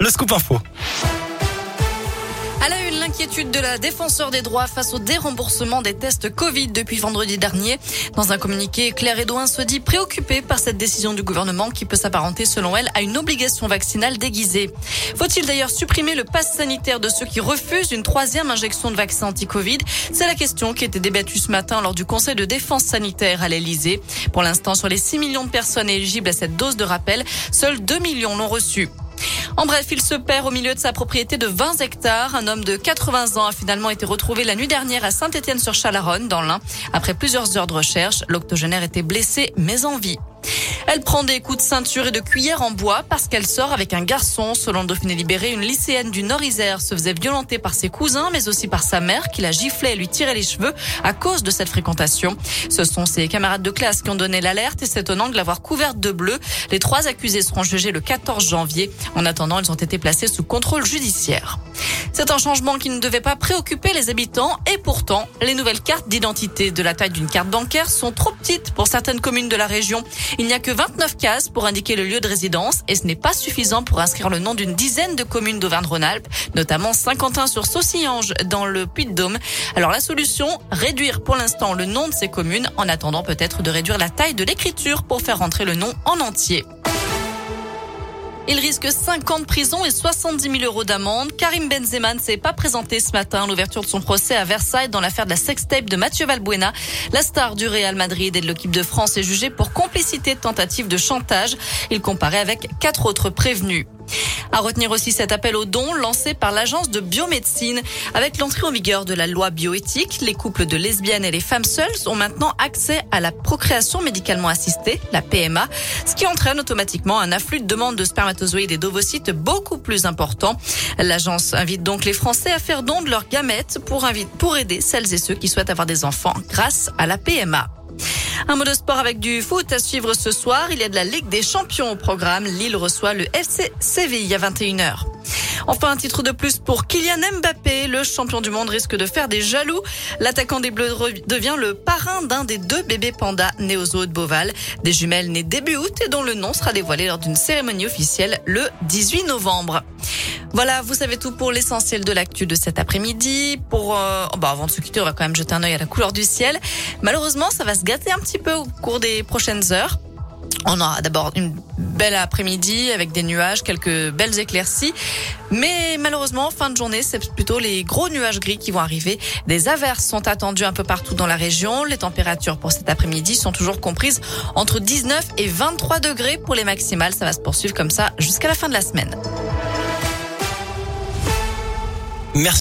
Le scoop info. Elle a eu l'inquiétude de la défenseur des droits face au déremboursement des tests Covid depuis vendredi dernier. Dans un communiqué, Claire Edouin se dit préoccupée par cette décision du gouvernement qui peut s'apparenter, selon elle, à une obligation vaccinale déguisée. Faut-il d'ailleurs supprimer le pass sanitaire de ceux qui refusent une troisième injection de vaccin anti-Covid? C'est la question qui était débattue ce matin lors du Conseil de défense sanitaire à l'Elysée. Pour l'instant, sur les 6 millions de personnes éligibles à cette dose de rappel, seuls 2 millions l'ont reçue. En bref, il se perd au milieu de sa propriété de 20 hectares. Un homme de 80 ans a finalement été retrouvé la nuit dernière à Saint-Étienne-sur-Chalaronne, dans l'Ain. Après plusieurs heures de recherche, l'octogénaire était blessé, mais en vie. Elle prend des coups de ceinture et de cuillère en bois parce qu'elle sort avec un garçon. Selon le Dauphiné Libéré, une lycéenne du Nord-Isère se faisait violenter par ses cousins, mais aussi par sa mère qui la giflait et lui tirait les cheveux à cause de cette fréquentation. Ce sont ses camarades de classe qui ont donné l'alerte et c'est étonnant de l'avoir couverte de bleu. Les trois accusés seront jugés le 14 janvier. En attendant, ils ont été placés sous contrôle judiciaire. C'est un changement qui ne devait pas préoccuper les habitants et pourtant, les nouvelles cartes d'identité de la taille d'une carte bancaire sont trop petites pour certaines communes de la région. Il n'y a que 29 cases pour indiquer le lieu de résidence et ce n'est pas suffisant pour inscrire le nom d'une dizaine de communes d'Auvergne-Rhône-Alpes, notamment Saint-Quentin-sur-Saucillange dans le Puy-de-Dôme. Alors la solution, réduire pour l'instant le nom de ces communes en attendant peut-être de réduire la taille de l'écriture pour faire rentrer le nom en entier. Il risque 5 ans de prison et 70 000 euros d'amende. Karim Benzema ne s'est pas présenté ce matin à l'ouverture de son procès à Versailles dans l'affaire de la sextape de Mathieu Valbuena. La star du Real Madrid et de l'équipe de France est jugée pour complicité de tentative de chantage. Il comparait avec quatre autres prévenus. À retenir aussi cet appel aux dons lancé par l'agence de biomédecine. Avec l'entrée en vigueur de la loi bioéthique, les couples de lesbiennes et les femmes seules ont maintenant accès à la procréation médicalement assistée, la PMA, ce qui entraîne automatiquement un afflux de demandes de spermatozoïdes et d'ovocytes beaucoup plus important. L'agence invite donc les Français à faire don de leurs gamètes pour, pour aider celles et ceux qui souhaitent avoir des enfants grâce à la PMA. Un mot de sport avec du foot à suivre ce soir. Il y a de la Ligue des Champions au programme. Lille reçoit le FC Séville à 21h. Enfin, un titre de plus pour Kylian Mbappé. Le champion du monde risque de faire des jaloux. L'attaquant des Bleus devient le parrain d'un des deux bébés pandas nés aux eaux de Beauval. Des jumelles nées début août et dont le nom sera dévoilé lors d'une cérémonie officielle le 18 novembre. Voilà, vous savez tout pour l'essentiel de l'actu de cet après-midi. Pour euh, bah avant de se quitter, on va quand même jeter un œil à la couleur du ciel. Malheureusement, ça va se gâter un petit peu au cours des prochaines heures. On aura d'abord une belle après-midi avec des nuages, quelques belles éclaircies. Mais malheureusement, fin de journée, c'est plutôt les gros nuages gris qui vont arriver. Des averses sont attendues un peu partout dans la région. Les températures pour cet après-midi sont toujours comprises entre 19 et 23 degrés pour les maximales. Ça va se poursuivre comme ça jusqu'à la fin de la semaine. Merci.